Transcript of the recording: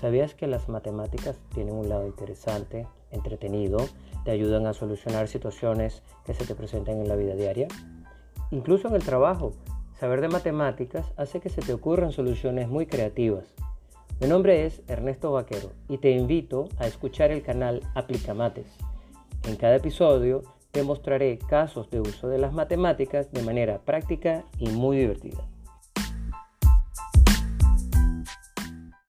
¿Sabías que las matemáticas tienen un lado interesante, entretenido, te ayudan a solucionar situaciones que se te presentan en la vida diaria? Incluso en el trabajo, saber de matemáticas hace que se te ocurran soluciones muy creativas. Mi nombre es Ernesto Vaquero y te invito a escuchar el canal Aplicamates. En cada episodio te mostraré casos de uso de las matemáticas de manera práctica y muy divertida.